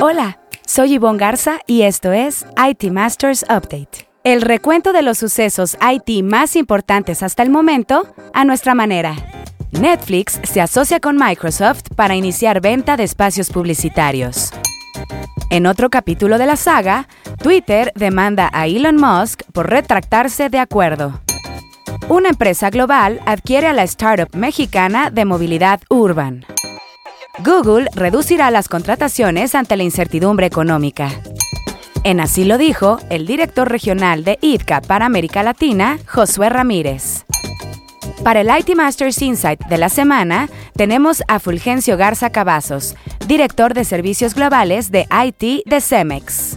Hola, soy Yvonne Garza y esto es IT Masters Update. El recuento de los sucesos IT más importantes hasta el momento a nuestra manera. Netflix se asocia con Microsoft para iniciar venta de espacios publicitarios. En otro capítulo de la saga, Twitter demanda a Elon Musk por retractarse de acuerdo. Una empresa global adquiere a la startup mexicana de movilidad Urban. Google reducirá las contrataciones ante la incertidumbre económica. En así lo dijo el director regional de ITCA para América Latina, Josué Ramírez. Para el IT Masters Insight de la semana, tenemos a Fulgencio Garza Cavazos, director de servicios globales de IT de Cemex.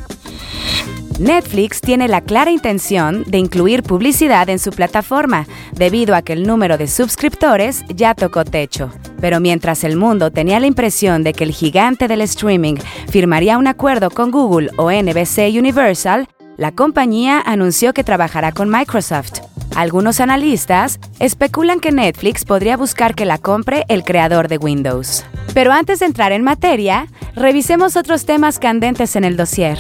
Netflix tiene la clara intención de incluir publicidad en su plataforma, debido a que el número de suscriptores ya tocó techo. Pero mientras el mundo tenía la impresión de que el gigante del streaming firmaría un acuerdo con Google o NBC Universal, la compañía anunció que trabajará con Microsoft. Algunos analistas especulan que Netflix podría buscar que la compre el creador de Windows. Pero antes de entrar en materia, revisemos otros temas candentes en el dossier.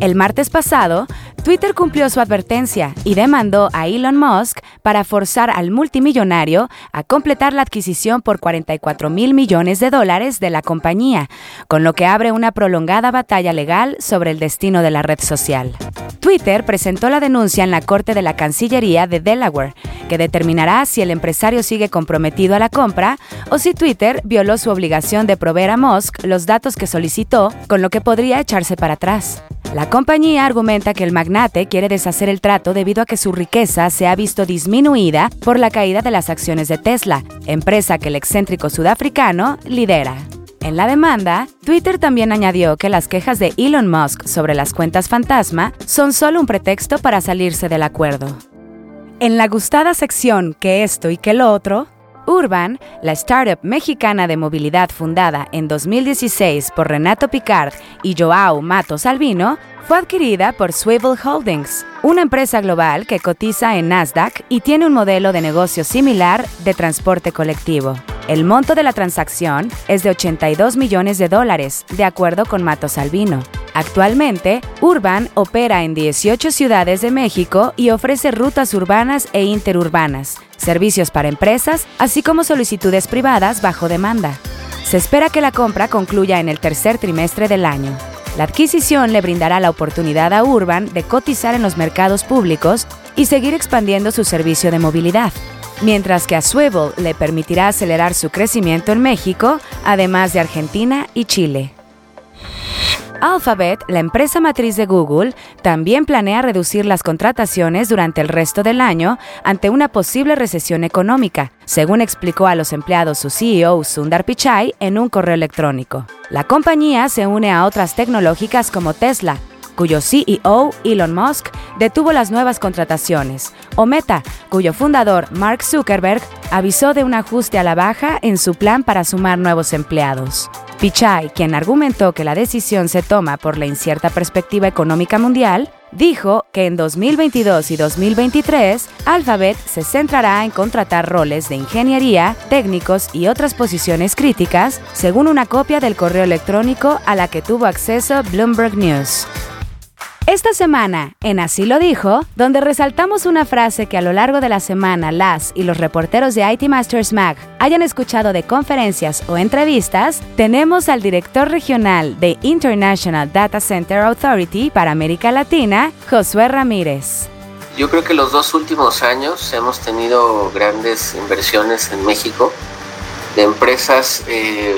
El martes pasado, Twitter cumplió su advertencia y demandó a Elon Musk para forzar al multimillonario a completar la adquisición por 44 mil millones de dólares de la compañía, con lo que abre una prolongada batalla legal sobre el destino de la red social. Twitter presentó la denuncia en la Corte de la Cancillería de Delaware, que determinará si el empresario sigue comprometido a la compra o si Twitter violó su obligación de proveer a Musk los datos que solicitó, con lo que podría echarse para atrás. La compañía argumenta que el magnate quiere deshacer el trato debido a que su riqueza se ha visto disminuida por la caída de las acciones de Tesla, empresa que el excéntrico sudafricano lidera. En la demanda, Twitter también añadió que las quejas de Elon Musk sobre las cuentas fantasma son solo un pretexto para salirse del acuerdo. En la gustada sección que esto y que lo otro, Urban, la startup mexicana de movilidad fundada en 2016 por Renato Picard y Joao Matos Albino, fue adquirida por Swivel Holdings, una empresa global que cotiza en Nasdaq y tiene un modelo de negocio similar de transporte colectivo. El monto de la transacción es de 82 millones de dólares, de acuerdo con Matos Albino. Actualmente, Urban opera en 18 ciudades de México y ofrece rutas urbanas e interurbanas, servicios para empresas, así como solicitudes privadas bajo demanda. Se espera que la compra concluya en el tercer trimestre del año. La adquisición le brindará la oportunidad a Urban de cotizar en los mercados públicos y seguir expandiendo su servicio de movilidad, mientras que a Swivel le permitirá acelerar su crecimiento en México, además de Argentina y Chile. Alphabet, la empresa matriz de Google, también planea reducir las contrataciones durante el resto del año ante una posible recesión económica, según explicó a los empleados su CEO Sundar Pichai en un correo electrónico. La compañía se une a otras tecnológicas como Tesla, cuyo CEO, Elon Musk, detuvo las nuevas contrataciones, o Meta, cuyo fundador, Mark Zuckerberg, avisó de un ajuste a la baja en su plan para sumar nuevos empleados. Pichai, quien argumentó que la decisión se toma por la incierta perspectiva económica mundial, dijo que en 2022 y 2023 Alphabet se centrará en contratar roles de ingeniería, técnicos y otras posiciones críticas, según una copia del correo electrónico a la que tuvo acceso Bloomberg News. Esta semana, en Así lo dijo, donde resaltamos una frase que a lo largo de la semana las y los reporteros de IT Masters Mag hayan escuchado de conferencias o entrevistas, tenemos al director regional de International Data Center Authority para América Latina, Josué Ramírez. Yo creo que los dos últimos años hemos tenido grandes inversiones en México de empresas eh,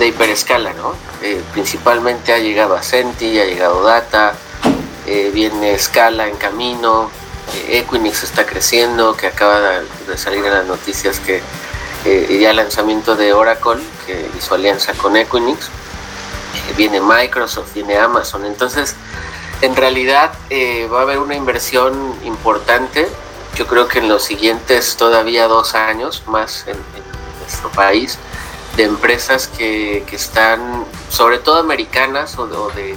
de hiperescala, ¿no? Eh, principalmente ha llegado Ascenti, ha llegado Data, eh, viene Scala en camino, eh, Equinix está creciendo, que acaba de salir en las noticias que eh, ya lanzamiento de Oracle, que hizo alianza con Equinix, viene Microsoft, viene Amazon, entonces en realidad va a haber una inversión importante, yo creo que en los siguientes todavía dos años más en, nuestro país, de empresas que, están, sobre todo americanas o de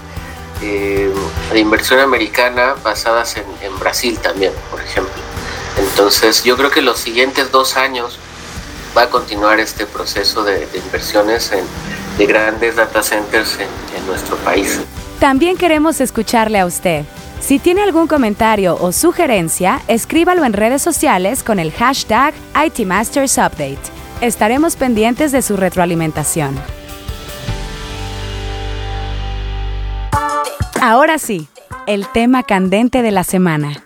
eh, de inversión americana basadas en, Brasil también, por ejemplo. Entonces yo creo que los siguientes dos años va a continuar este proceso de, inversiones en, de grandes data centers en, nuestro país. También queremos escucharle a usted. Si tiene algún comentario o sugerencia, escríbalo en redes sociales con el hashtag ITMastersUpdate. Estaremos pendientes de su retroalimentación. Ahora sí, el tema candente de la semana.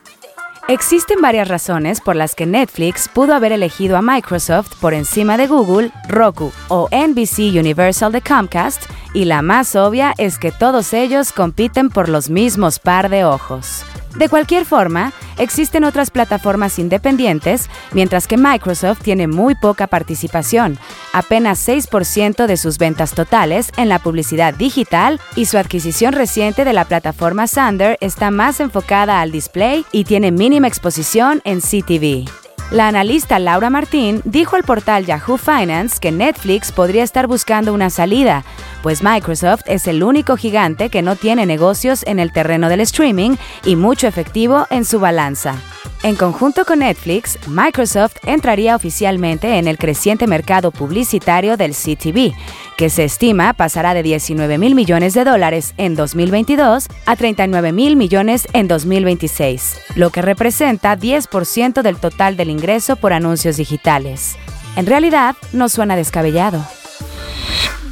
Existen varias razones por las que Netflix pudo haber elegido a Microsoft por encima de Google, Roku o NBC Universal de Comcast, y la más obvia es que todos ellos compiten por los mismos par de ojos. De cualquier forma, existen otras plataformas independientes, mientras que Microsoft tiene muy poca participación, apenas 6% de sus ventas totales en la publicidad digital y su adquisición reciente de la plataforma Sander está más enfocada al display y tiene mínima exposición en CTV. La analista Laura Martín dijo al portal Yahoo Finance que Netflix podría estar buscando una salida, pues Microsoft es el único gigante que no tiene negocios en el terreno del streaming y mucho efectivo en su balanza. En conjunto con Netflix, Microsoft entraría oficialmente en el creciente mercado publicitario del CTV, que se estima pasará de 19 mil millones de dólares en 2022 a 39 mil millones en 2026, lo que representa 10% del total del ingreso por anuncios digitales. En realidad, no suena descabellado.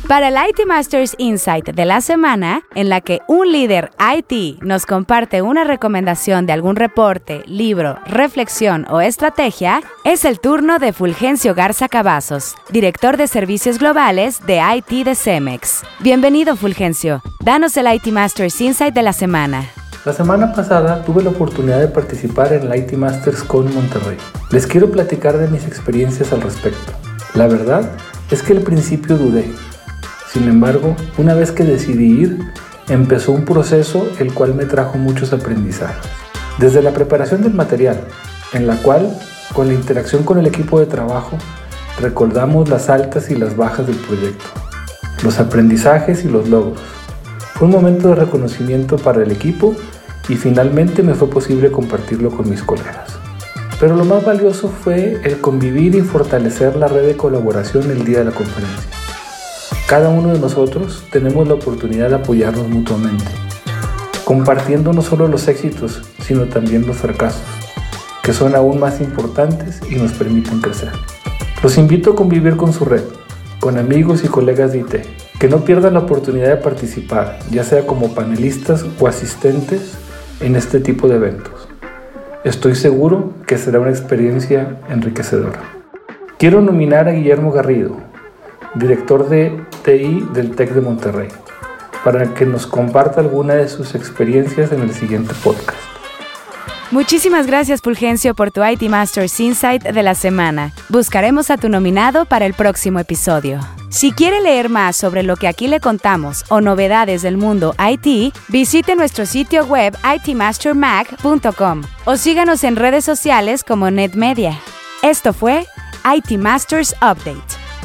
Para el IT Masters Insight de la semana, en la que un líder IT nos comparte una recomendación de algún reporte, libro, reflexión o estrategia, es el turno de Fulgencio Garza Cavazos, director de servicios globales de IT de Cemex. Bienvenido Fulgencio, danos el IT Masters Insight de la semana. La semana pasada tuve la oportunidad de participar en el IT Masters con Monterrey. Les quiero platicar de mis experiencias al respecto. La verdad es que al principio dudé sin embargo, una vez que decidí ir, empezó un proceso el cual me trajo muchos aprendizajes. Desde la preparación del material, en la cual, con la interacción con el equipo de trabajo, recordamos las altas y las bajas del proyecto, los aprendizajes y los logros. Fue un momento de reconocimiento para el equipo y finalmente me fue posible compartirlo con mis colegas. Pero lo más valioso fue el convivir y fortalecer la red de colaboración el día de la conferencia. Cada uno de nosotros tenemos la oportunidad de apoyarnos mutuamente, compartiendo no solo los éxitos, sino también los fracasos, que son aún más importantes y nos permiten crecer. Los invito a convivir con su red, con amigos y colegas de IT, que no pierdan la oportunidad de participar, ya sea como panelistas o asistentes en este tipo de eventos. Estoy seguro que será una experiencia enriquecedora. Quiero nominar a Guillermo Garrido, director de TI del TEC de Monterrey, para que nos comparta alguna de sus experiencias en el siguiente podcast. Muchísimas gracias Fulgencio por tu IT Masters Insight de la semana. Buscaremos a tu nominado para el próximo episodio. Si quiere leer más sobre lo que aquí le contamos o novedades del mundo IT, visite nuestro sitio web itmastermag.com o síganos en redes sociales como NetMedia. Esto fue IT Masters Update